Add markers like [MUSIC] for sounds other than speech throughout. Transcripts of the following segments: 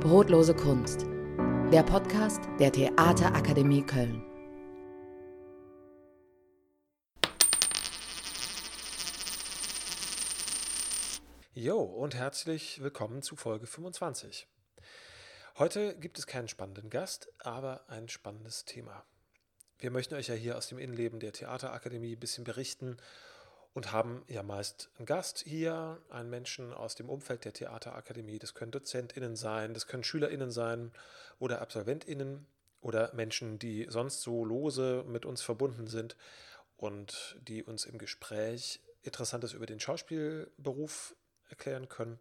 Brotlose Kunst. Der Podcast der Theaterakademie Köln. Jo und herzlich willkommen zu Folge 25. Heute gibt es keinen spannenden Gast, aber ein spannendes Thema. Wir möchten euch ja hier aus dem Innenleben der Theaterakademie ein bisschen berichten und haben ja meist einen Gast hier, einen Menschen aus dem Umfeld der Theaterakademie. Das können DozentInnen sein, das können SchülerInnen sein oder AbsolventInnen oder Menschen, die sonst so lose mit uns verbunden sind und die uns im Gespräch Interessantes über den Schauspielberuf erklären können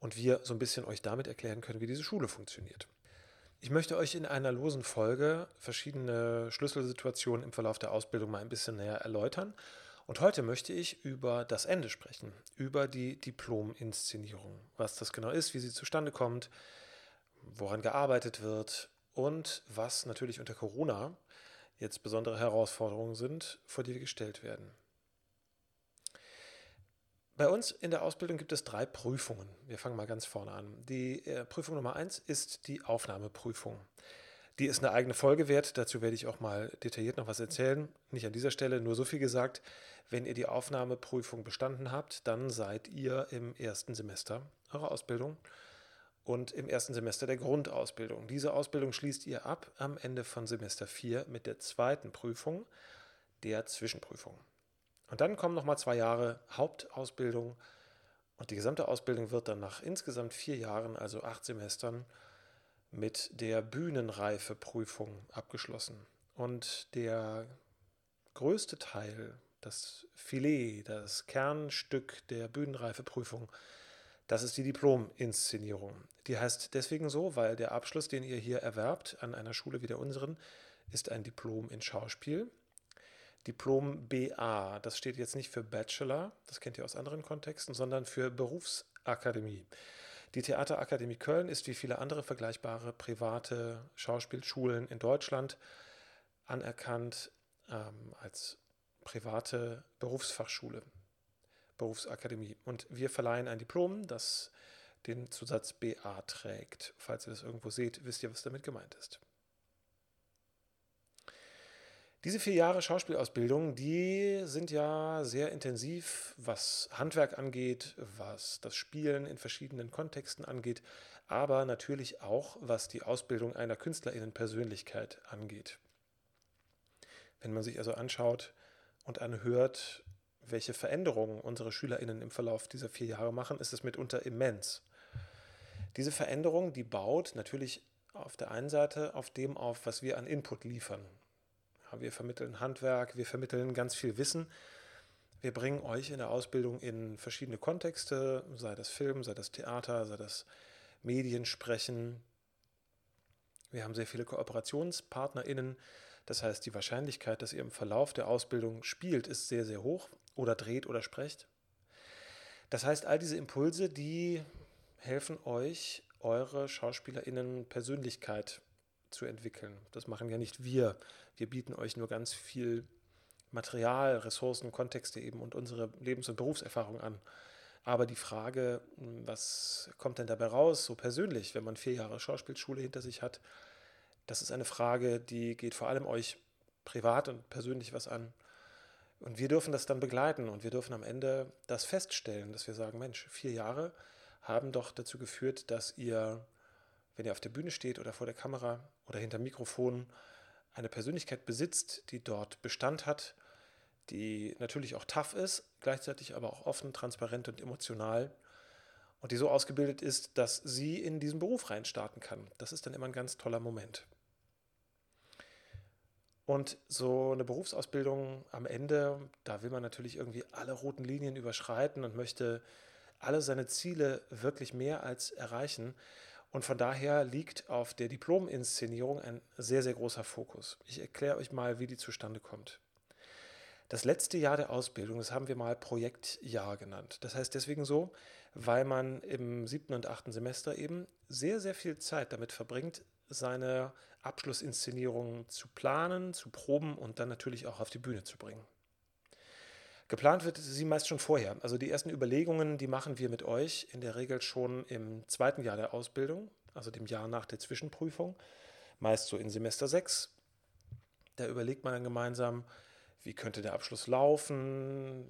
und wir so ein bisschen euch damit erklären können, wie diese Schule funktioniert. Ich möchte euch in einer losen Folge verschiedene Schlüsselsituationen im Verlauf der Ausbildung mal ein bisschen näher erläutern und heute möchte ich über das Ende sprechen, über die Diplom-Inszenierung, was das genau ist, wie sie zustande kommt, woran gearbeitet wird und was natürlich unter Corona jetzt besondere Herausforderungen sind, vor die wir gestellt werden. Bei uns in der Ausbildung gibt es drei Prüfungen. Wir fangen mal ganz vorne an. Die äh, Prüfung Nummer eins ist die Aufnahmeprüfung. Die ist eine eigene Folge wert. Dazu werde ich auch mal detailliert noch was erzählen. Nicht an dieser Stelle, nur so viel gesagt. Wenn ihr die Aufnahmeprüfung bestanden habt, dann seid ihr im ersten Semester eurer Ausbildung und im ersten Semester der Grundausbildung. Diese Ausbildung schließt ihr ab am Ende von Semester 4 mit der zweiten Prüfung, der Zwischenprüfung. Und dann kommen nochmal zwei Jahre Hauptausbildung und die gesamte Ausbildung wird dann nach insgesamt vier Jahren, also acht Semestern, mit der Bühnenreifeprüfung abgeschlossen. Und der größte Teil, das Filet, das Kernstück der Bühnenreifeprüfung, das ist die Diplom-Inszenierung. Die heißt deswegen so, weil der Abschluss, den ihr hier erwerbt an einer Schule wie der unseren, ist ein Diplom in Schauspiel. Diplom BA, das steht jetzt nicht für Bachelor, das kennt ihr aus anderen Kontexten, sondern für Berufsakademie. Die Theaterakademie Köln ist wie viele andere vergleichbare private Schauspielschulen in Deutschland anerkannt ähm, als private Berufsfachschule, Berufsakademie. Und wir verleihen ein Diplom, das den Zusatz BA trägt. Falls ihr das irgendwo seht, wisst ihr, was damit gemeint ist. Diese vier Jahre Schauspielausbildung, die sind ja sehr intensiv, was Handwerk angeht, was das Spielen in verschiedenen Kontexten angeht, aber natürlich auch, was die Ausbildung einer Künstlerinnenpersönlichkeit angeht. Wenn man sich also anschaut und anhört, welche Veränderungen unsere Schülerinnen im Verlauf dieser vier Jahre machen, ist es mitunter immens. Diese Veränderung, die baut natürlich auf der einen Seite auf dem auf, was wir an Input liefern. Wir vermitteln Handwerk, wir vermitteln ganz viel Wissen. Wir bringen euch in der Ausbildung in verschiedene Kontexte, sei das Film, sei das Theater, sei das Mediensprechen. Wir haben sehr viele KooperationspartnerInnen. Das heißt, die Wahrscheinlichkeit, dass ihr im Verlauf der Ausbildung spielt, ist sehr, sehr hoch oder dreht oder sprecht. Das heißt, all diese Impulse, die helfen euch, eure SchauspielerInnen Persönlichkeit zu entwickeln. Das machen ja nicht wir. Wir bieten euch nur ganz viel Material, Ressourcen, Kontexte eben und unsere Lebens- und Berufserfahrung an. Aber die Frage, hm, was kommt denn dabei raus, so persönlich, wenn man vier Jahre Schauspielschule hinter sich hat, das ist eine Frage, die geht vor allem euch privat und persönlich was an. Und wir dürfen das dann begleiten und wir dürfen am Ende das feststellen, dass wir sagen, Mensch, vier Jahre haben doch dazu geführt, dass ihr wenn ihr auf der Bühne steht oder vor der Kamera oder hinter Mikrofon, eine Persönlichkeit besitzt, die dort Bestand hat, die natürlich auch tough ist, gleichzeitig aber auch offen, transparent und emotional und die so ausgebildet ist, dass sie in diesen Beruf reinstarten kann. Das ist dann immer ein ganz toller Moment. Und so eine Berufsausbildung am Ende, da will man natürlich irgendwie alle roten Linien überschreiten und möchte alle seine Ziele wirklich mehr als erreichen. Und von daher liegt auf der Diplominszenierung ein sehr, sehr großer Fokus. Ich erkläre euch mal, wie die zustande kommt. Das letzte Jahr der Ausbildung, das haben wir mal Projektjahr genannt. Das heißt deswegen so, weil man im siebten und achten Semester eben sehr, sehr viel Zeit damit verbringt, seine Abschlussinszenierung zu planen, zu proben und dann natürlich auch auf die Bühne zu bringen. Geplant wird sie meist schon vorher. Also die ersten Überlegungen, die machen wir mit euch in der Regel schon im zweiten Jahr der Ausbildung. also dem Jahr nach der Zwischenprüfung, meist so in Semester 6. Da überlegt man dann gemeinsam, wie könnte der Abschluss laufen,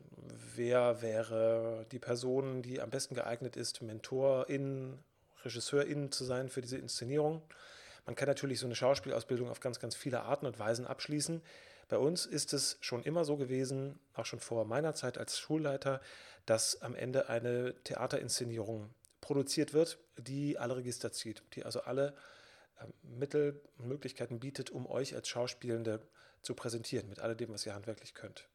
wer wäre die Person, die am besten geeignet ist, Mentorin, Regisseurin zu sein für diese Inszenierung. Man kann natürlich so eine Schauspielausbildung auf ganz, ganz viele Arten und Weisen abschließen. Bei uns ist es schon immer so gewesen, auch schon vor meiner Zeit als Schulleiter, dass am Ende eine Theaterinszenierung produziert wird, die alle Register zieht, die also alle ähm, Mittel und Möglichkeiten bietet, um euch als Schauspielende zu präsentieren, mit all dem, was ihr handwerklich könnt.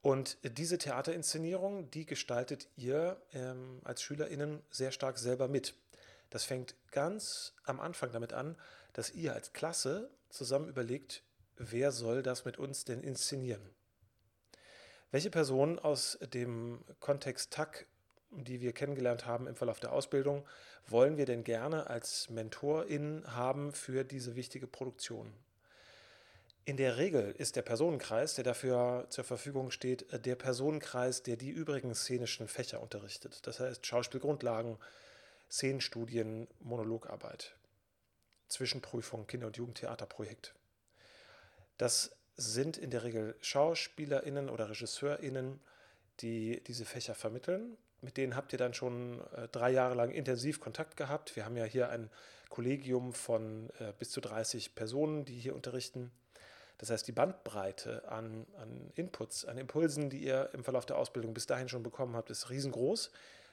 Und diese Theaterinszenierung, die gestaltet ihr ähm, als SchülerInnen sehr stark selber mit. Das fängt ganz am Anfang damit an, dass ihr als Klasse zusammen überlegt, wer soll das mit uns denn inszenieren? Welche Person aus dem Kontext TAC, die wir kennengelernt haben im Verlauf der Ausbildung, wollen wir denn gerne als Mentorin haben für diese wichtige Produktion? In der Regel ist der Personenkreis, der dafür zur Verfügung steht, der Personenkreis, der die übrigen szenischen Fächer unterrichtet. Das heißt Schauspielgrundlagen, Szenenstudien, Monologarbeit, Zwischenprüfung, Kinder- und Jugendtheaterprojekt. Das sind in der Regel SchauspielerInnen oder RegisseurInnen, die diese Fächer vermitteln. Mit denen habt ihr dann schon äh, drei Jahre lang intensiv Kontakt gehabt. Wir haben ja hier ein Kollegium von äh, bis zu 30 Personen, die hier unterrichten. Das heißt, die Bandbreite an, an Inputs, an Impulsen, die ihr im Verlauf der Ausbildung bis dahin schon bekommen habt, ist riesengroß.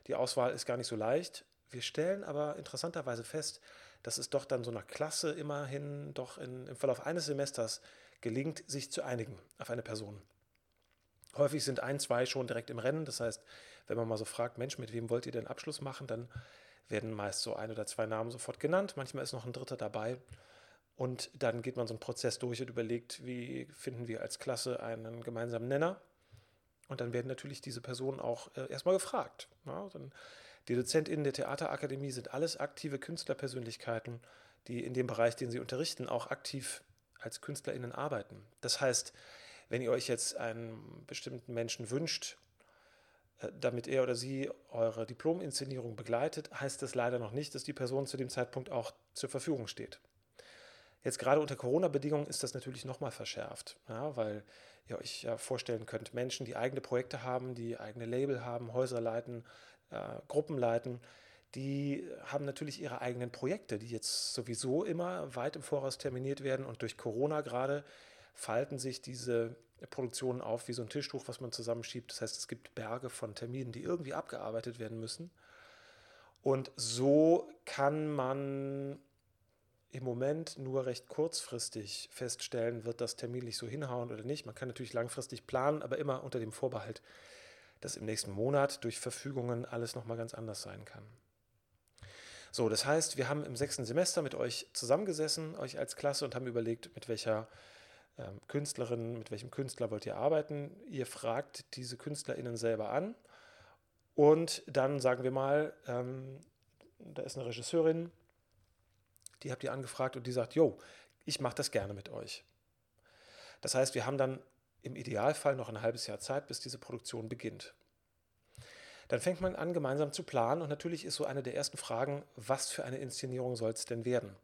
Die Auswahl ist gar nicht so leicht. Wir stellen aber interessanterweise fest, dass es doch dann so einer Klasse immerhin doch in, im Verlauf eines Semesters gelingt, sich zu einigen auf eine Person. Häufig sind ein, zwei schon direkt im Rennen. Das heißt, wenn man mal so fragt, Mensch, mit wem wollt ihr denn Abschluss machen, dann werden meist so ein oder zwei Namen sofort genannt. Manchmal ist noch ein dritter dabei. Und dann geht man so einen Prozess durch und überlegt, wie finden wir als Klasse einen gemeinsamen Nenner. Und dann werden natürlich diese Personen auch äh, erstmal gefragt. Ja, dann die DozentInnen der Theaterakademie sind alles aktive Künstlerpersönlichkeiten, die in dem Bereich, den sie unterrichten, auch aktiv als KünstlerInnen arbeiten. Das heißt, wenn ihr euch jetzt einen bestimmten Menschen wünscht, äh, damit er oder sie eure Diplominszenierung begleitet, heißt das leider noch nicht, dass die Person zu dem Zeitpunkt auch zur Verfügung steht. Jetzt gerade unter Corona-Bedingungen ist das natürlich nochmal verschärft, ja, weil ihr euch ja vorstellen könnt, Menschen, die eigene Projekte haben, die eigene Label haben, Häuser leiten, äh, Gruppen leiten, die haben natürlich ihre eigenen Projekte, die jetzt sowieso immer weit im Voraus terminiert werden und durch Corona gerade falten sich diese Produktionen auf wie so ein Tischtuch, was man zusammenschiebt. Das heißt, es gibt Berge von Terminen, die irgendwie abgearbeitet werden müssen. Und so kann man im Moment nur recht kurzfristig feststellen, wird das terminlich so hinhauen oder nicht. Man kann natürlich langfristig planen, aber immer unter dem Vorbehalt, dass im nächsten Monat durch Verfügungen alles nochmal ganz anders sein kann. So, das heißt, wir haben im sechsten Semester mit euch zusammengesessen, euch als Klasse, und haben überlegt, mit welcher ähm, Künstlerin, mit welchem Künstler wollt ihr arbeiten. Ihr fragt diese KünstlerInnen selber an und dann sagen wir mal, ähm, da ist eine Regisseurin, die habt ihr angefragt und die sagt, jo, ich mache das gerne mit euch. Das heißt, wir haben dann im Idealfall noch ein halbes Jahr Zeit, bis diese Produktion beginnt. Dann fängt man an, gemeinsam zu planen und natürlich ist so eine der ersten Fragen, was für eine Inszenierung soll es denn werden?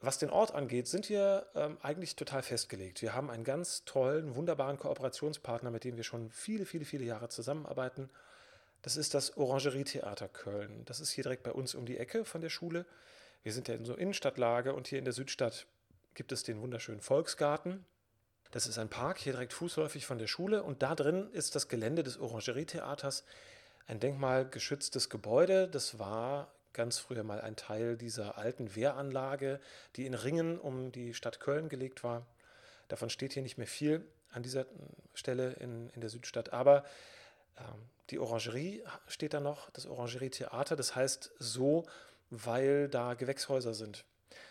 Was den Ort angeht, sind wir ähm, eigentlich total festgelegt. Wir haben einen ganz tollen, wunderbaren Kooperationspartner, mit dem wir schon viele, viele, viele Jahre zusammenarbeiten. Das ist das Orangerie-Theater Köln. Das ist hier direkt bei uns um die Ecke von der Schule. Wir sind ja in so Innenstadtlage und hier in der Südstadt gibt es den wunderschönen Volksgarten. Das ist ein Park, hier direkt fußläufig von der Schule und da drin ist das Gelände des Orangerietheaters, ein denkmalgeschütztes Gebäude. Das war ganz früher mal ein Teil dieser alten Wehranlage, die in Ringen um die Stadt Köln gelegt war. Davon steht hier nicht mehr viel an dieser Stelle in, in der Südstadt, aber ähm, die Orangerie steht da noch, das Orangerietheater. Das heißt so, weil da Gewächshäuser sind.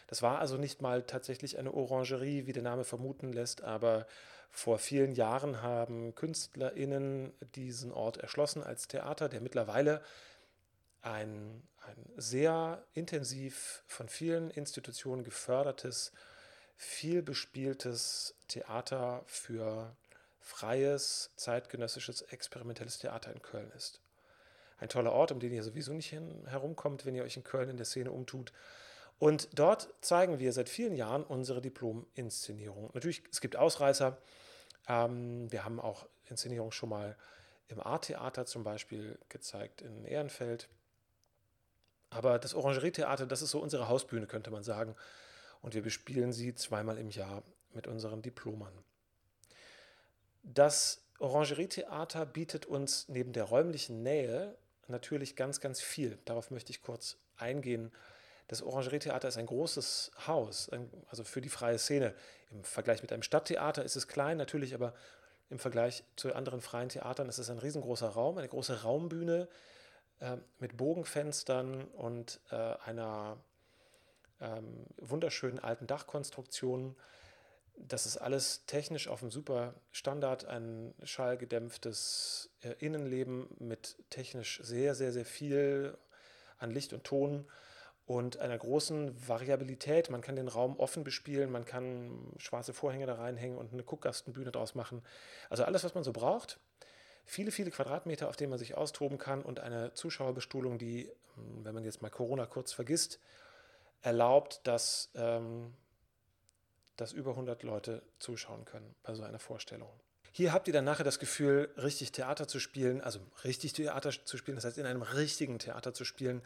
Das war also nicht mal tatsächlich eine Orangerie, wie der Name vermuten lässt, aber vor vielen Jahren haben KünstlerInnen diesen Ort erschlossen als Theater, der mittlerweile ein, ein sehr intensiv von vielen Institutionen gefördertes, viel bespieltes Theater für freies, zeitgenössisches, experimentelles Theater in Köln ist. ein toller Ort, um den ihr sowieso nicht herumkommt, wenn ihr euch in Köln in der Szene umtut. Und dort zeigen wir seit vielen Jahren unsere Diplom-Inszenierung. Natürlich, es gibt Ausreißer. Ähm, wir haben auch Inszenierungen schon mal im Art-Theater zum Beispiel gezeigt in Ehrenfeld. Aber das Orangerietheater, das ist so unsere Hausbühne, könnte man sagen. Und wir bespielen sie zweimal im Jahr mit unseren Diplomern. Das Orangerietheater bietet uns neben der räumlichen Nähe natürlich ganz, ganz viel. Darauf möchte ich kurz eingehen. Das Orangerietheater ist ein großes Haus, also für die freie Szene. Im Vergleich mit einem Stadttheater ist es klein, natürlich, aber im Vergleich zu anderen freien Theatern ist es ein riesengroßer Raum, eine große Raumbühne äh, mit Bogenfenstern und äh, einer ähm, wunderschönen alten Dachkonstruktion. Das ist alles technisch auf einem super Standard, ein schallgedämpftes äh, Innenleben mit technisch sehr, sehr, sehr viel an Licht und Ton und einer großen Variabilität. Man kann den Raum offen bespielen, man kann schwarze Vorhänge da reinhängen und eine Guckgastenbühne draus machen. Also alles, was man so braucht. Viele, viele Quadratmeter, auf denen man sich austoben kann und eine Zuschauerbestuhlung, die, hm, wenn man jetzt mal Corona kurz vergisst, erlaubt, dass, ähm, dass über 100 Leute zuschauen können bei so einer Vorstellung. Hier habt ihr dann nachher das Gefühl, richtig Theater zu spielen, also richtig Theater zu spielen, das heißt in einem richtigen Theater zu spielen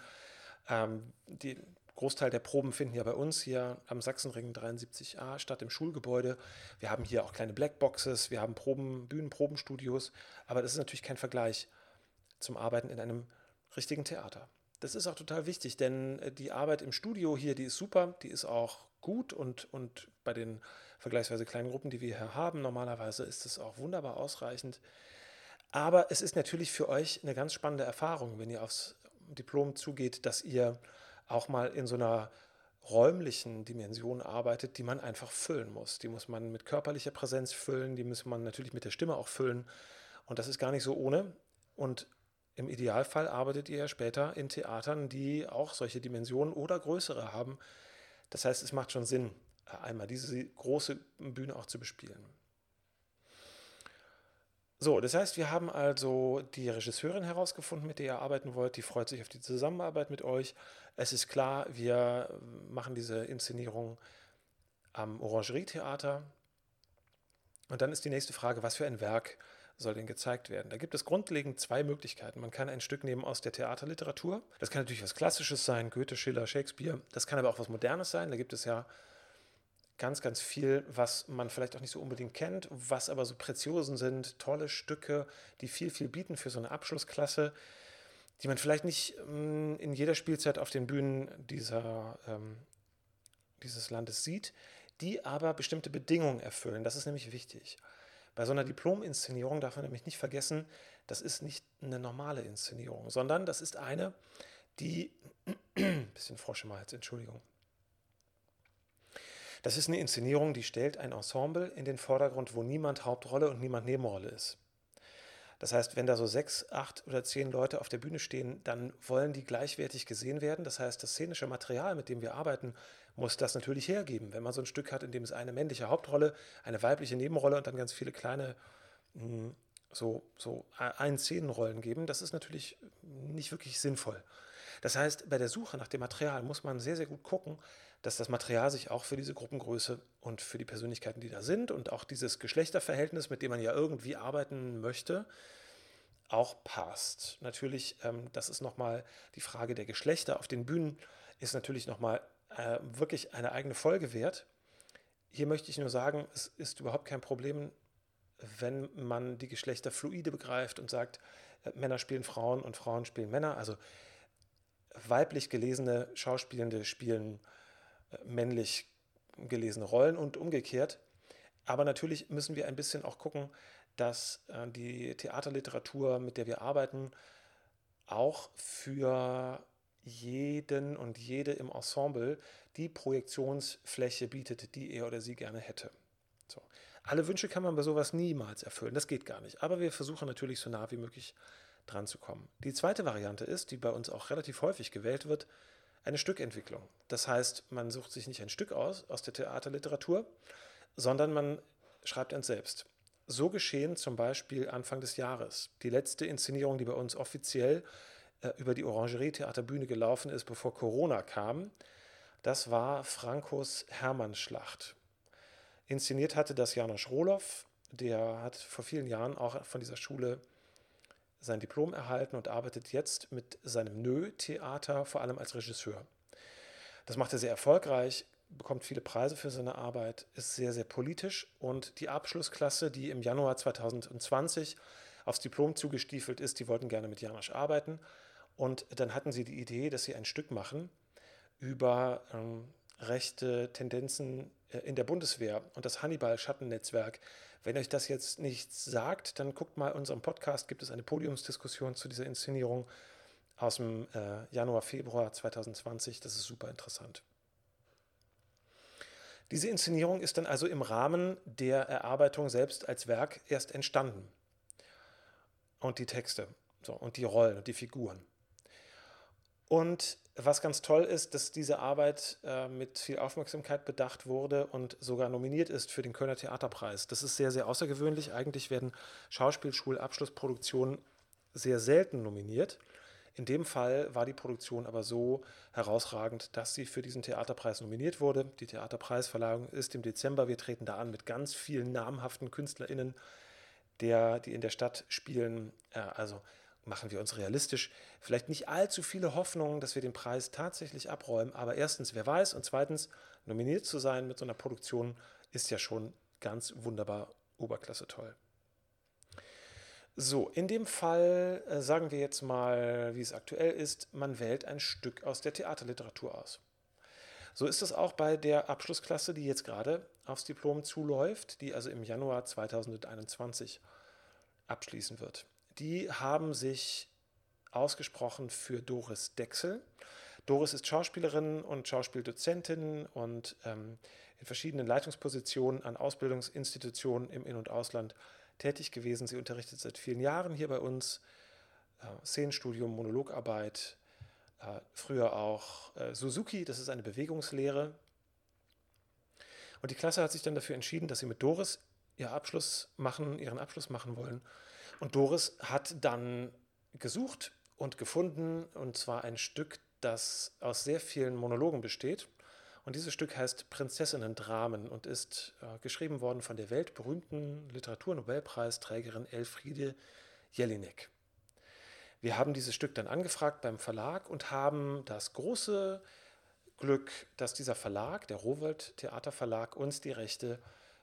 ähm, die Großteil der Proben finden ja bei uns hier am Sachsenring 73a statt im Schulgebäude. Wir haben hier auch kleine Blackboxes, wir haben Proben, Bühnenprobenstudios, aber das ist natürlich kein Vergleich zum Arbeiten in einem richtigen Theater. Das ist auch total wichtig, denn äh, die Arbeit im Studio hier, die ist super, die ist auch gut und, und bei den vergleichsweise kleinen Gruppen, die wir hier haben, normalerweise ist es auch wunderbar ausreichend. Aber es ist natürlich für euch eine ganz spannende Erfahrung, wenn ihr aufs Diplom zugeht, dass ihr auch mal in so einer räumlichen Dimension arbeitet, die man einfach füllen muss. Die muss man mit körperlicher Präsenz füllen, die muss man natürlich mit der Stimme auch füllen. Und das ist gar nicht so ohne. Und im Idealfall arbeitet ihr später in Theatern, die auch solche Dimensionen oder größere haben. Das heißt, es macht schon Sinn, einmal diese große Bühne auch zu bespielen. So, das heißt, wir haben also die Regisseurin herausgefunden, mit der ihr arbeiten wollt. Die freut sich auf die Zusammenarbeit mit euch. Es ist klar, wir machen diese Inszenierung am Orangerietheater. Und dann ist die nächste Frage, was für ein Werk soll denn gezeigt werden? Da gibt es grundlegend zwei Möglichkeiten. Man kann ein Stück nehmen aus der Theaterliteratur. Das kann natürlich was Klassisches sein, Goethe, Schiller, Shakespeare. Das kann aber auch was Modernes sein. Da gibt es ja ganz, ganz viel, was man vielleicht auch nicht so unbedingt kennt, was aber so Preziosen sind, tolle Stücke, die viel, viel bieten für so eine Abschlussklasse, die man vielleicht nicht ähm, in jeder Spielzeit auf den Bühnen dieser, ähm, dieses Landes sieht, die aber bestimmte Bedingungen erfüllen. Das ist nämlich wichtig. Bei so einer Diplom-Inszenierung darf man nämlich nicht vergessen, das ist nicht eine normale Inszenierung, sondern das ist eine, die, [CLEARS THROAT] bisschen Frosch im Hals, Entschuldigung, das ist eine Inszenierung, die stellt ein Ensemble in den Vordergrund, wo niemand Hauptrolle und niemand Nebenrolle ist. Das heißt, wenn da so sechs, acht oder zehn Leute auf der Bühne stehen, dann wollen die gleichwertig gesehen werden. Das heißt, das szenische Material, mit dem wir arbeiten, muss das natürlich hergeben. Wenn man so ein Stück hat, in dem es eine männliche Hauptrolle, eine weibliche Nebenrolle und dann ganz viele kleine hm, so, so Ein-Szenenrollen geben, das ist natürlich nicht wirklich sinnvoll. Das heißt, bei der Suche nach dem Material muss man sehr, sehr gut gucken, dass das Material sich auch für diese Gruppengröße und für die Persönlichkeiten, die da sind und auch dieses Geschlechterverhältnis, mit dem man ja irgendwie arbeiten möchte, auch passt. Natürlich, ähm, das ist nochmal die Frage der Geschlechter auf den Bühnen, ist natürlich nochmal äh, wirklich eine eigene Folge wert. Hier möchte ich nur sagen, es ist überhaupt kein Problem, wenn man die Geschlechter fluide begreift und sagt, äh, Männer spielen Frauen und Frauen spielen Männer. Also weiblich gelesene Schauspielende spielen männlich gelesene Rollen und umgekehrt. Aber natürlich müssen wir ein bisschen auch gucken, dass äh, die Theaterliteratur, mit der wir arbeiten, auch für jeden und jede im Ensemble die Projektionsfläche bietet, die er oder sie gerne hätte. So. Alle Wünsche kann man bei sowas niemals erfüllen, das geht gar nicht. Aber wir versuchen natürlich so nah wie möglich dran zu kommen. Die zweite Variante ist, die bei uns auch relativ häufig gewählt wird, eine Stückentwicklung. Das heißt, man sucht sich nicht ein Stück aus aus der Theaterliteratur, sondern man schreibt eins selbst. So geschehen zum Beispiel Anfang des Jahres. Die letzte Inszenierung, die bei uns offiziell äh, über die Orangerie Theaterbühne gelaufen ist, bevor Corona kam. Das war Frankos Hermannschlacht. Inszeniert hatte das Janosch Rohloff, der hat vor vielen Jahren auch von dieser Schule sein Diplom erhalten und arbeitet jetzt mit seinem Nö-Theater vor allem als Regisseur. Das macht er sehr erfolgreich, bekommt viele Preise für seine Arbeit, ist sehr, sehr politisch und die Abschlussklasse, die im Januar 2020 aufs Diplom zugestiefelt ist, die wollten gerne mit Janosch arbeiten und dann hatten sie die Idee, dass sie ein Stück machen über ähm, rechte Tendenzen äh, in der Bundeswehr und das Hannibal-Schattennetzwerk. Wenn euch das jetzt nichts sagt, dann guckt mal unserem Podcast, gibt es eine Podiumsdiskussion zu dieser Inszenierung aus dem äh, Januar, Februar 2020. Das ist super interessant. Diese Inszenierung ist dann also im Rahmen der Erarbeitung selbst als Werk erst entstanden. Und die Texte so, und die Rollen und die Figuren. Und was ganz toll ist, dass diese Arbeit äh, mit viel Aufmerksamkeit bedacht wurde und sogar nominiert ist für den Kölner Theaterpreis. Das ist sehr, sehr außergewöhnlich. Eigentlich werden Schauspielschulabschlussproduktionen sehr selten nominiert. In dem Fall war die Produktion aber so herausragend, dass sie für diesen Theaterpreis nominiert wurde. Die Theaterpreisverleihung ist im Dezember. Wir treten da an mit ganz vielen namhaften KünstlerInnen, der, die in der Stadt spielen. Äh, also machen wir uns realistisch. Vielleicht nicht allzu viele Hoffnungen, dass wir den Preis tatsächlich abräumen, aber erstens, wer weiß, und zweitens, nominiert zu sein mit so einer Produktion ist ja schon ganz wunderbar Oberklasse toll. So, in dem Fall äh, sagen wir jetzt mal, wie es aktuell ist, man wählt ein Stück aus der Theaterliteratur aus. So ist es auch bei der Abschlussklasse, die jetzt gerade aufs Diplom zuläuft, die also im Januar 2021 abschließen wird die haben sich ausgesprochen für Doris Dexel. Doris ist Schauspielerin und Schauspieldozentin und ähm, in verschiedenen Leitungspositionen an Ausbildungsinstitutionen im In- und Ausland tätig gewesen. Sie unterrichtet seit vielen Jahren hier bei uns äh, Szenenstudium, Monologarbeit, äh, früher auch äh, Suzuki, das ist eine Bewegungslehre. Und die Klasse hat sich dann dafür entschieden, dass sie mit Doris ihr Abschluss machen, ihren Abschluss machen wollen und Doris hat dann gesucht und gefunden, und zwar ein Stück, das aus sehr vielen Monologen besteht. Und dieses Stück heißt Prinzessinnen-Dramen und ist äh, geschrieben worden von der weltberühmten Literaturnobelpreisträgerin Elfriede Jelinek. Wir haben dieses Stück dann angefragt beim Verlag und haben das große Glück, dass dieser Verlag, der Rowold Theaterverlag, uns die Rechte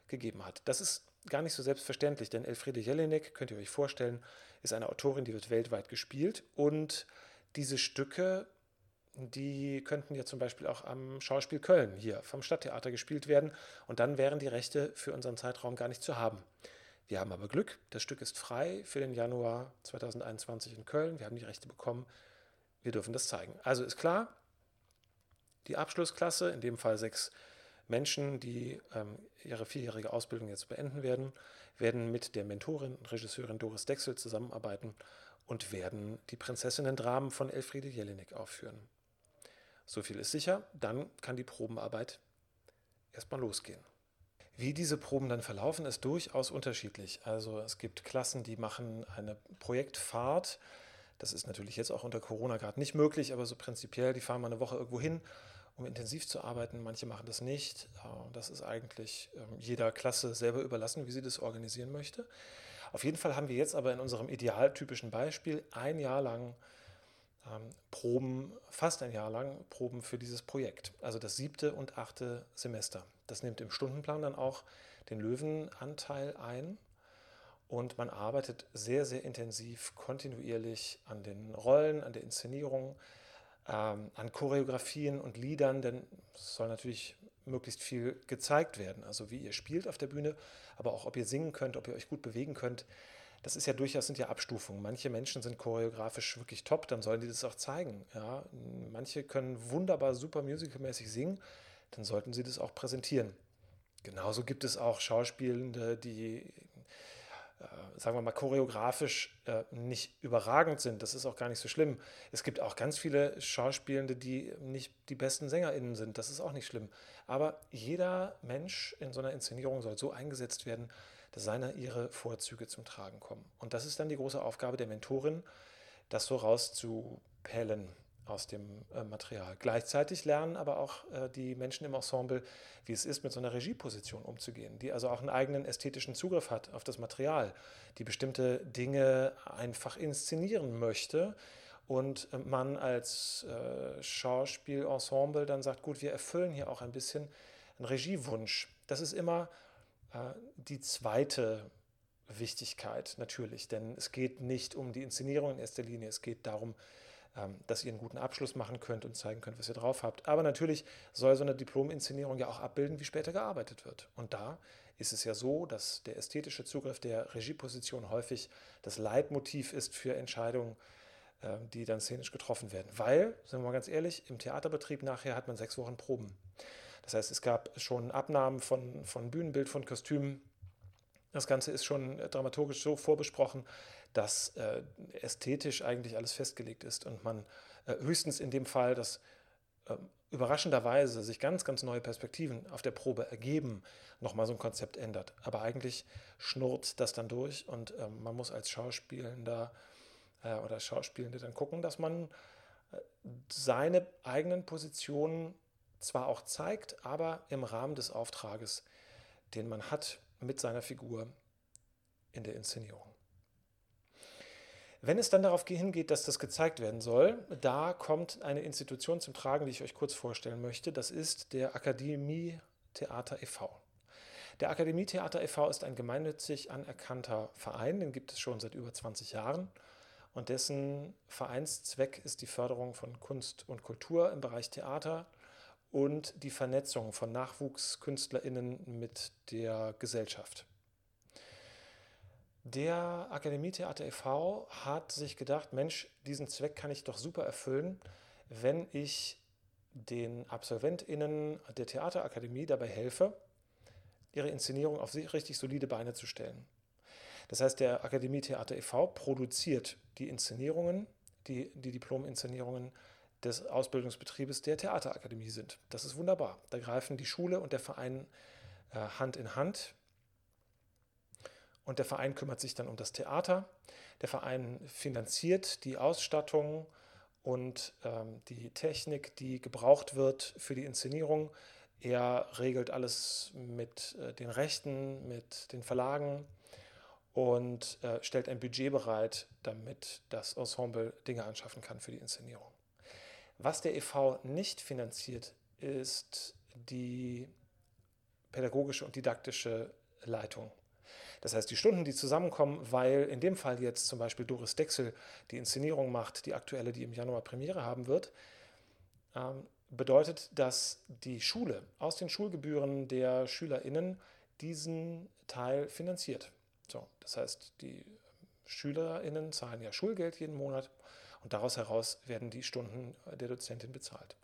gegeben hat. Das ist gar nicht so selbstverständlich, denn Elfriede Jelinek, könnt ihr euch vorstellen, ist eine Autorin, die wird weltweit gespielt. Und diese Stücke, die könnten ja zum Beispiel auch am Schauspiel Köln hier vom Stadttheater gespielt werden. Und dann wären die Rechte für unseren Zeitraum gar nicht zu haben. Wir haben aber Glück, das Stück ist frei für den Januar 2021 in Köln, wir haben die Rechte bekommen, wir dürfen das zeigen. Also ist klar, die Abschlussklasse, in dem Fall sechs Menschen, die ähm, ihre vierjährige Ausbildung jetzt beenden werden, werden mit der Mentorin und Regisseurin Doris Dexel zusammenarbeiten und werden die Prinzessinnen-Dramen von Elfriede Jelinek aufführen. So viel ist sicher, dann kann die Probenarbeit erstmal losgehen. Wie diese Proben dann verlaufen, ist durchaus unterschiedlich. Also es gibt Klassen, die machen eine Projektfahrt. Das ist natürlich jetzt auch unter Corona gerade nicht möglich, aber so prinzipiell, die fahren mal eine Woche irgendwo hin um intensiv zu arbeiten. Manche machen das nicht. Das ist eigentlich ähm, jeder Klasse selber überlassen, wie sie das organisieren möchte. Auf jeden Fall haben wir jetzt aber in unserem idealtypischen Beispiel ein Jahr lang ähm, Proben, fast ein Jahr lang Proben für dieses Projekt. Also das siebte und achte Semester. Das nimmt im Stundenplan dann auch den Löwenanteil ein. Und man arbeitet sehr, sehr intensiv, kontinuierlich an den Rollen, an der Inszenierung, ähm, an Choreografien und Liedern, denn es soll natürlich möglichst viel gezeigt werden. Also wie ihr spielt auf der Bühne, aber auch ob ihr singen könnt, ob ihr euch gut bewegen könnt. Das ist ja durchaus sind ja Abstufungen. Manche Menschen sind choreografisch wirklich top, dann sollen die das auch zeigen. Ja? Manche können wunderbar super musicalmäßig singen, dann sollten sie das auch präsentieren. Genauso gibt es auch Schauspielende, die sagen wir mal, choreografisch äh, nicht überragend sind. Das ist auch gar nicht so schlimm. Es gibt auch ganz viele Schauspielende, die nicht die besten SängerInnen sind. Das ist auch nicht schlimm. Aber jeder Mensch in so einer Inszenierung soll so eingesetzt werden, dass seine ihre Vorzüge zum Tragen kommen. Und das ist dann die große Aufgabe der Mentorin, das so rauszupellen aus dem äh, Material. Gleichzeitig lernen aber auch äh, die Menschen im Ensemble, wie es ist, mit so einer Regieposition umzugehen, die also auch einen eigenen ästhetischen Zugriff hat auf das Material, die bestimmte Dinge einfach inszenieren möchte und äh, man als äh, Schauspielensemble dann sagt, gut, wir erfüllen hier auch ein bisschen einen Regiewunsch. Das ist immer äh, die zweite Wichtigkeit natürlich, denn es geht nicht um die Inszenierung in erster Linie, es geht darum, dass ihr einen guten Abschluss machen könnt und zeigen könnt, was ihr drauf habt. Aber natürlich soll so eine Diplom-Inszenierung ja auch abbilden, wie später gearbeitet wird. Und da ist es ja so, dass der ästhetische Zugriff der Regieposition häufig das Leitmotiv ist für Entscheidungen, ähm, die dann szenisch getroffen werden. Weil, sind wir mal ganz ehrlich, im Theaterbetrieb nachher hat man sechs Wochen Proben. Das heißt, es gab schon Abnahmen von, von Bühnenbild, von Kostümen. Das Ganze ist schon dramaturgisch so vorbesprochen, dass äh, ästhetisch eigentlich alles festgelegt ist und man äh, höchstens in dem Fall, dass äh, überraschenderweise sich ganz, ganz neue Perspektiven auf der Probe ergeben, nochmal so ein Konzept ändert. Aber eigentlich schnurrt das dann durch und ähm, man muss als Schauspielender äh, oder Schauspielende dann gucken, dass man äh, seine eigenen Positionen zwar auch zeigt, aber im Rahmen des Auftrages, den man hat mit seiner Figur in der Inszenierung. Wenn es dann darauf hingeht, dass das gezeigt werden soll, da kommt eine Institution zum Tragen, die ich euch kurz vorstellen möchte. Das ist der Akademie Theater e.V. Der Akademie Theater e.V. ist ein gemeinnützig anerkannter Verein, den gibt es schon seit über 20 Jahren und dessen Vereinszweck ist die Förderung von Kunst und Kultur im Bereich Theater und die Vernetzung von Nachwuchskünstlerinnen mit der Gesellschaft. Der Akademie Theater e.V. hat sich gedacht, Mensch, diesen Zweck kann ich doch super erfüllen, wenn ich den AbsolventInnen der Theaterakademie dabei helfe, ihre Inszenierung auf richtig solide Beine zu stellen. Das heißt, der Akademie Theater e.V. produziert die Inszenierungen, die, die Diplom-Inszenierungen des Ausbildungsbetriebes der Theaterakademie sind. Das ist wunderbar. Da greifen die Schule und der Verein äh, Hand in Hand und der Verein kümmert sich dann um das Theater. Der Verein finanziert die Ausstattung und ähm, die Technik, die gebraucht wird für die Inszenierung. Er regelt alles mit äh, den Rechten, mit den Verlagen und äh, stellt ein Budget bereit, damit das Ensemble Dinge anschaffen kann für die Inszenierung. Was der EV nicht finanziert, ist die pädagogische und didaktische Leitung das heißt, die Stunden, die zusammenkommen, weil in dem Fall jetzt zum Beispiel Doris Dexel die Inszenierung macht, die aktuelle, die im Januar Premiere haben wird, ähm, bedeutet, dass die Schule aus den Schulgebühren der SchülerInnen diesen Teil finanziert. So, das heißt, die SchülerInnen zahlen ja Schulgeld jeden Monat und daraus heraus werden die Stunden der Dozentin bezahlt.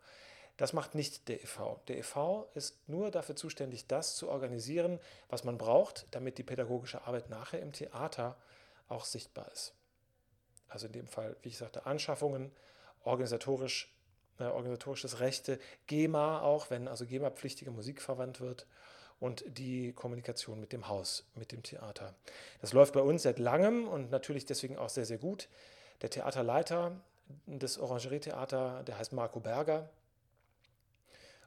Das macht nicht der EV. Der EV ist nur dafür zuständig, das zu organisieren, was man braucht, damit die pädagogische Arbeit nachher im Theater auch sichtbar ist. Also in dem Fall, wie ich sagte, Anschaffungen, organisatorisch, äh, organisatorisches Rechte, GEMA auch, wenn also GEMA-pflichtige Musik verwandt wird und die Kommunikation mit dem Haus, mit dem Theater. Das läuft bei uns seit langem und natürlich deswegen auch sehr, sehr gut. Der Theaterleiter des Orangerie-Theater, der heißt Marco Berger,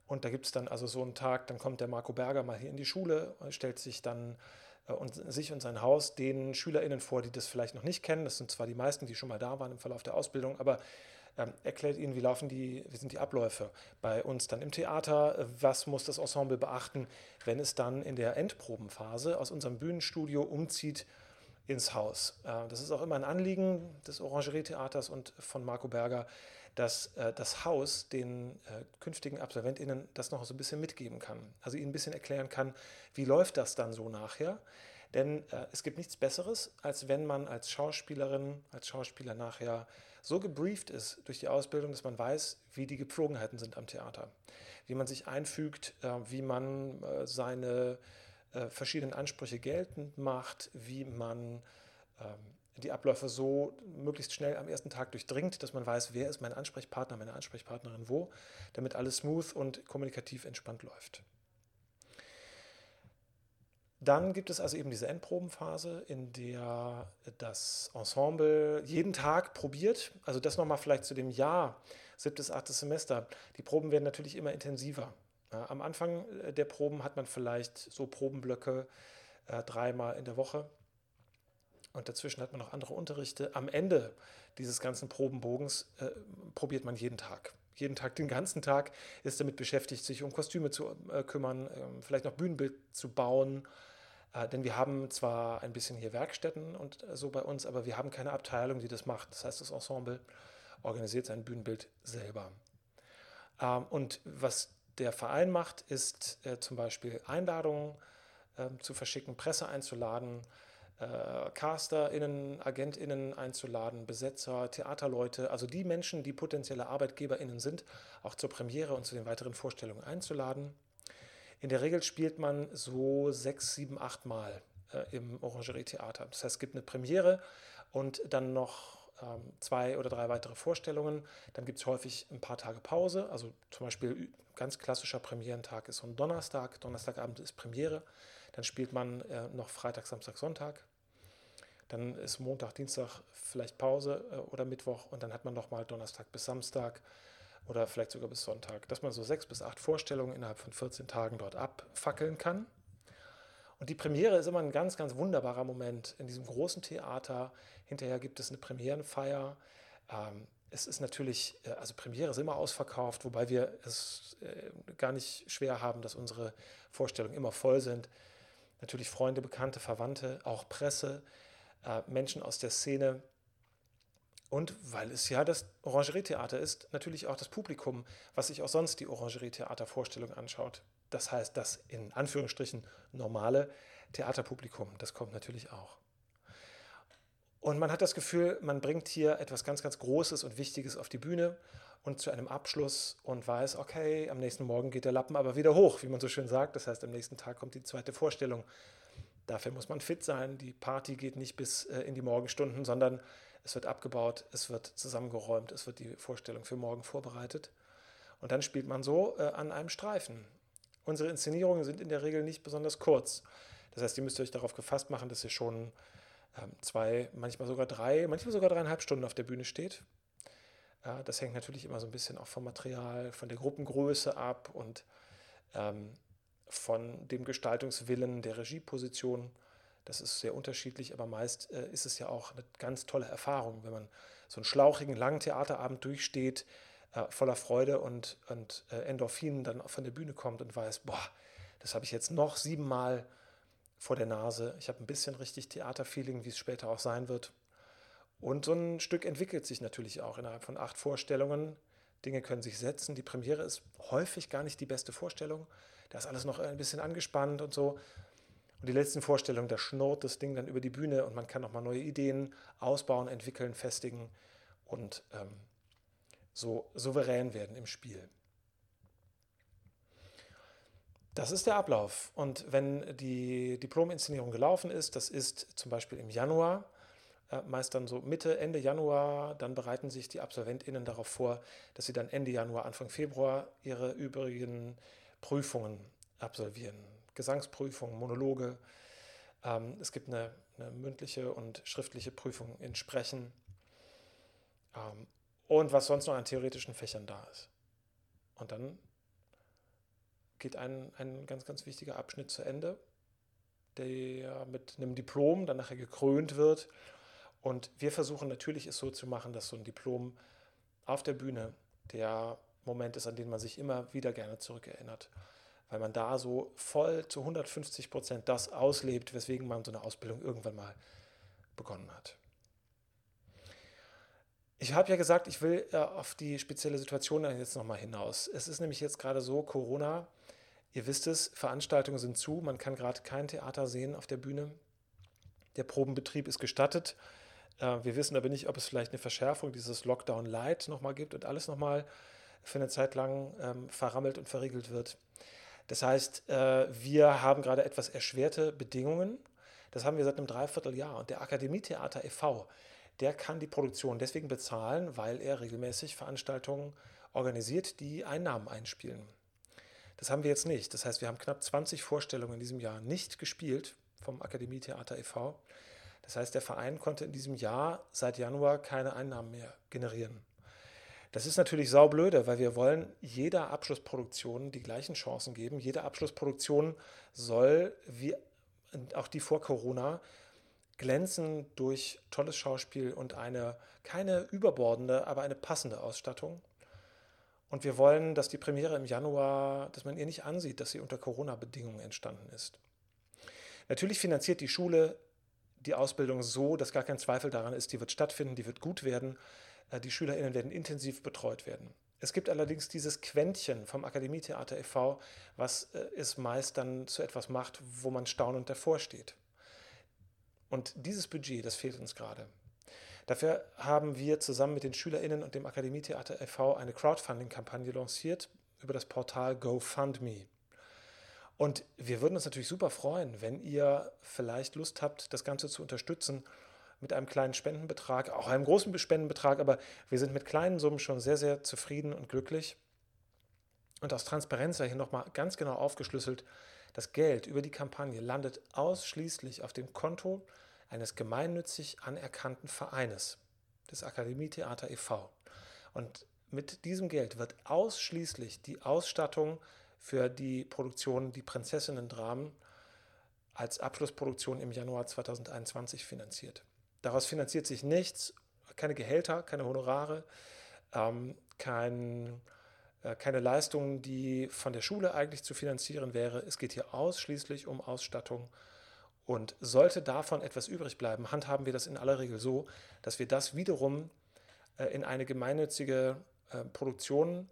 und da gibt es dann also so einen Tag, dann kommt der Marco Berger mal hier in die Schule, stellt sich dann äh, und sich und sein Haus den SchülerInnen vor, die das vielleicht noch nicht kennen. Das sind zwar die meisten, die schon mal da waren im Verlauf der Ausbildung, aber ähm, erklärt ihnen, wie laufen die, wie sind die Abläufe bei uns dann im Theater, was muss das Ensemble beachten, wenn es dann in der Endprobenphase aus unserem Bühnenstudio umzieht ins Haus. Äh, das ist auch immer ein Anliegen des Orangerie-Theaters und von Marco Berger, dass äh, das Haus den äh, künftigen AbsolventInnen das noch so ein bisschen mitgeben kann. Also ihnen ein bisschen erklären kann, wie läuft das dann so nachher. Denn es gibt nichts Besseres, als wenn man als Schauspielerin, als Schauspieler nachher so gebrieft ist durch die Ausbildung, dass man weiß, wie die Gepflogenheiten sind am Theater. Wie man sich einfügt, wie man seine äh, verschiedenen Ansprüche geltend macht, wie man ähm, die Abläufe so möglichst schnell am ersten Tag durchdringt, dass man weiß, wer ist mein Ansprechpartner, meine Ansprechpartnerin wo, damit alles smooth und kommunikativ entspannt läuft. Dann gibt es also eben diese Endprobenphase, in der das Ensemble jeden Tag probiert. Also das nochmal vielleicht zu dem Jahr, siebtes, achtes Semester. Die Proben werden natürlich immer intensiver. Ja, am Anfang äh, der Proben hat man vielleicht so Probenblöcke äh, dreimal in der Woche. Und dazwischen hat man noch andere Unterrichte. Am Ende dieses ganzen Probenbogens äh, probiert man jeden Tag. Jeden Tag, den ganzen Tag ist damit beschäftigt, sich um Kostüme zu äh, kümmern, äh, vielleicht noch Bühnenbild zu bauen. Äh, denn wir haben zwar ein bisschen hier Werkstätten und äh, so bei uns, aber wir haben keine Abteilung, die das macht. Das heißt, das Ensemble organisiert sein Bühnenbild selber. Ähm, und was der Verein macht, ist äh, zum Beispiel Einladungen ähm, zu verschicken, Presse einzuladen, äh, CasterInnen, AgentInnen einzuladen, Besetzer, Theaterleute, also die Menschen, die potenzielle ArbeitgeberInnen sind, auch zur Premiere und zu den weiteren Vorstellungen einzuladen. In der Regel spielt man so sechs, sieben, acht Mal äh, im Orangerie-Theater. Das heißt, es gibt eine Premiere und dann noch ähm, zwei oder drei weitere Vorstellungen. Dann gibt es häufig ein paar Tage Pause. Also zum Beispiel ganz klassischer Premierentag ist so ein Donnerstag. Donnerstagabend ist Premiere. Dann spielt man äh, noch Freitag, Samstag, Sonntag. Dann ist Montag, Dienstag vielleicht Pause äh, oder Mittwoch und dann hat man nochmal Donnerstag bis Samstag oder vielleicht sogar bis Sonntag, dass man so sechs bis acht Vorstellungen innerhalb von 14 Tagen dort abfackeln kann. Und die Premiere ist immer ein ganz, ganz wunderbarer Moment in diesem großen Theater. Hinterher gibt es eine Premierenfeier. Ähm, es ist natürlich, äh, also Premiere ist immer ausverkauft, wobei wir es äh, gar nicht schwer haben, dass unsere Vorstellungen immer voll sind natürlich Freunde, Bekannte, Verwandte, auch Presse, äh, Menschen aus der Szene. Und weil es ja das Orangerietheater ist, natürlich auch das Publikum, was sich auch sonst die Orangerietheatervorstellung anschaut. Das heißt, das in Anführungsstrichen normale Theaterpublikum, das kommt natürlich auch. Und man hat das Gefühl, man bringt hier etwas ganz, ganz Großes und Wichtiges auf die Bühne und zu einem Abschluss und weiß, okay, am nächsten Morgen geht der Lappen aber wieder hoch, wie man so schön sagt. Das heißt, am nächsten Tag kommt die zweite Vorstellung. Dafür muss man fit sein. Die Party geht nicht bis äh, in die Morgenstunden, sondern es wird abgebaut, es wird zusammengeräumt, es wird die Vorstellung für morgen vorbereitet. Und dann spielt man so äh, an einem Streifen. Unsere Inszenierungen sind in der Regel nicht besonders kurz. Das heißt, ihr müsst euch darauf gefasst machen, dass ihr schon ähm, zwei, manchmal sogar drei, manchmal sogar dreieinhalb Stunden auf der Bühne steht. Ja, das hängt natürlich immer so ein bisschen auch vom Material, von der Gruppengröße ab und ähm, von dem Gestaltungswillen der Regieposition. Das ist sehr unterschiedlich, aber meist äh, ist es ja auch eine ganz tolle Erfahrung, wenn man so einen schlauchigen, langen Theaterabend durchsteht, äh, voller Freude und, und äh, Endorphinen dann von der Bühne kommt und weiß, boah, das habe ich jetzt noch siebenmal vor der Nase. Ich habe ein bisschen richtig Theaterfeeling, wie es später auch sein wird. Und so ein Stück entwickelt sich natürlich auch innerhalb von acht Vorstellungen. Dinge können sich setzen. Die Premiere ist häufig gar nicht die beste Vorstellung. Da ist alles noch ein bisschen angespannt und so. Und die letzten Vorstellungen, da schnurrt das Ding dann über die Bühne und man kann nochmal neue Ideen ausbauen, entwickeln, festigen und ähm, so souverän werden im Spiel. Das ist der Ablauf. Und wenn die Diplominszenierung gelaufen ist, das ist zum Beispiel im Januar, äh, meist dann so Mitte, Ende Januar, dann bereiten sich die AbsolventInnen darauf vor, dass sie dann Ende Januar, Anfang Februar ihre übrigen Prüfungen absolvieren. Gesangsprüfungen, Monologe. Ähm, es gibt eine, eine, mündliche und schriftliche Prüfung in Sprechen ähm, und was sonst noch an theoretischen Fächern da ist. Und dann geht ein, ein ganz, ganz wichtiger Abschnitt zu Ende, der mit einem Diplom dann nachher gekrönt wird und wir versuchen natürlich es so zu machen, dass so ein Diplom auf der Bühne der Moment ist, an den man sich immer wieder gerne zurückerinnert. Weil man da so voll zu 150 Prozent das auslebt, weswegen man so eine Ausbildung irgendwann mal begonnen hat. Ich habe ja gesagt, ich will äh, auf die spezielle Situation jetzt nochmal hinaus. Es ist nämlich jetzt gerade so, Corona, ihr wisst es, Veranstaltungen sind zu, man kann gerade kein Theater sehen auf der Bühne. Der Probenbetrieb ist gestattet. Äh, wir wissen aber nicht, ob es vielleicht eine Verschärfung dieses Lockdown Light nochmal gibt und alles nochmal für eine Zeit lang ähm, verrammelt und verriegelt wird. Das heißt, äh, wir haben gerade etwas erschwerte Bedingungen. Das haben wir seit einem Dreivierteljahr. Und der Akademietheater e.V., der kann die Produktion deswegen bezahlen, weil er regelmäßig Veranstaltungen organisiert, die Einnahmen einspielen. Das haben wir jetzt nicht. Das heißt, wir haben knapp 20 Vorstellungen in diesem Jahr nicht gespielt vom Akademietheater e.V. Das heißt, der Verein konnte in diesem Jahr seit Januar keine Einnahmen mehr generieren. Das ist natürlich saublöde, weil wir wollen jeder Abschlussproduktion die gleichen Chancen geben. Jede Abschlussproduktion soll, wie auch die vor Corona, glänzen durch tolles Schauspiel und eine keine überbordende, aber eine passende Ausstattung. Und wir wollen, dass die Premiere im Januar, dass man ihr nicht ansieht, dass sie unter Corona-Bedingungen entstanden ist. Natürlich finanziert die Schule die Ausbildung so, dass gar kein Zweifel daran ist, die wird stattfinden, die wird gut werden. Äh, die SchülerInnen werden intensiv betreut werden. Es gibt allerdings dieses Quäntchen vom Akademietheater e.V., was äh, es meist dann zu etwas macht, wo man staunend davor steht. Und dieses Budget, das fehlt uns gerade. Dafür haben wir zusammen mit den SchülerInnen und dem Akademietheater e.V. eine Crowdfunding-Kampagne lanciert über das Portal GoFundMe. Und wir würden uns natürlich super freuen, wenn ihr vielleicht Lust habt, das Ganze zu unterstützen mit einem kleinen Spendenbetrag, auch einem großen Spendenbetrag, aber wir sind mit kleinen Summen schon sehr, sehr zufrieden und glücklich. Und aus Transparenz hier nochmal ganz genau aufgeschlüsselt, das Geld über die Kampagne landet ausschließlich auf dem Konto eines gemeinnützig anerkannten Vereines, des Akademietheater e.V. Und mit diesem Geld wird ausschließlich die Ausstattung für die Produktion Die Prinzessinnen-Dramen als Abschlussproduktion im Januar 2021 finanziert. Daraus finanziert sich nichts, keine Gehälter, keine Honorare, ähm, kein, keine Leistungen, die von der Schule eigentlich zu finanzieren wäre. Es geht hier ausschließlich um Ausstattung. Und sollte davon etwas übrig bleiben, handhaben wir das in aller Regel so, dass wir das wiederum äh, in eine gemeinnützige äh, Produktion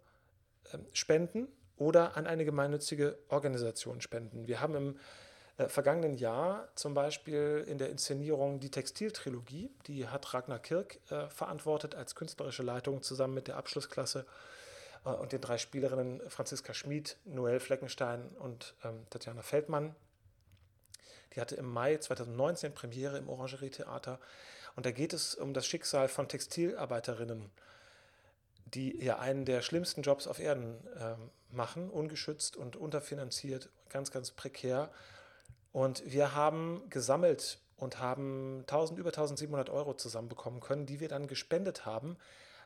äh, spenden oder an eine gemeinnützige Organisation spenden. Wir haben im äh, vergangenen Jahr zum Beispiel in der Inszenierung die Textiltrilogie, die hat Ragnar Kirk äh, verantwortet als künstlerische Leitung zusammen mit der Abschlussklasse äh, und den drei Spielerinnen Franziska Schmid, Noel Fleckenstein und ähm, Tatjana Feldmann. Die hatte im Mai 2019 Premiere im Orangerie-Theater. Und da geht es um das Schicksal von Textilarbeiterinnen, die ja einen der schlimmsten Jobs auf Erden äh, machen, ungeschützt und unterfinanziert, ganz, ganz prekär. Und wir haben gesammelt und haben 1000, über 1700 Euro zusammenbekommen können, die wir dann gespendet haben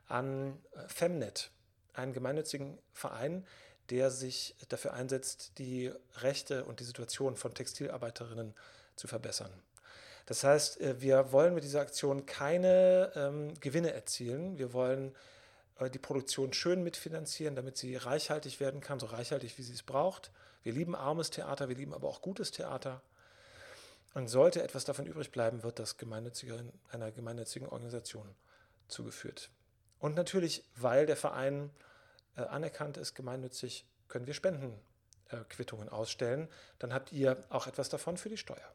an äh, Femnet, einen gemeinnützigen Verein, der sich dafür einsetzt, die Rechte und die Situation von Textilarbeiterinnen zu verbessern. Das heißt, äh, wir wollen mit dieser Aktion keine ähm, Gewinne erzielen. Wir wollen äh, die Produktion schön mitfinanzieren, damit sie reichhaltig werden kann, so reichhaltig, wie sie es braucht. Wir lieben armes Theater, wir lieben aber auch gutes Theater. Und sollte etwas davon übrig bleiben, wird das einer gemeinnützigen Organisation zugeführt. Und natürlich, weil der Verein äh, anerkannt ist, gemeinnützig, können wir Spendenquittungen äh, ausstellen. Dann habt ihr auch etwas davon für die Steuer.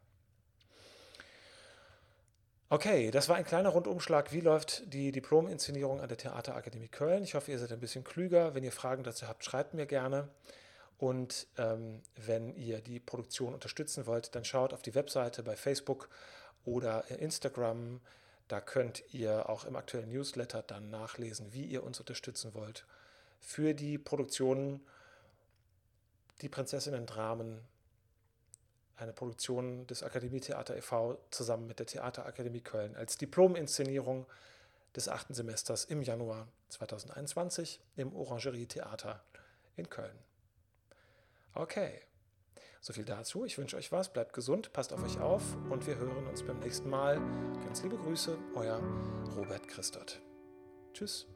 Okay, das war ein kleiner Rundumschlag. Wie läuft die Diplom-Inszenierung an der Theaterakademie Köln? Ich hoffe, ihr seid ein bisschen klüger. Wenn ihr Fragen dazu habt, schreibt mir gerne. Und ähm, wenn ihr die Produktion unterstützen wollt, dann schaut auf die Webseite bei Facebook oder Instagram. Da könnt ihr auch im aktuellen Newsletter dann nachlesen, wie ihr uns unterstützen wollt. Für die Produktion Die Prinzessinnen-Dramen, eine Produktion des Akademietheater e.V. zusammen mit der Theaterakademie Köln als Diplominszenierung des achten Semesters im Januar 2021 im Orangerie Theater in Köln. Okay, so viel dazu. Ich wünsche euch was, bleibt gesund, passt auf euch auf und wir hören uns beim nächsten Mal. Ganz liebe Grüße, euer Robert Christot. Tschüss.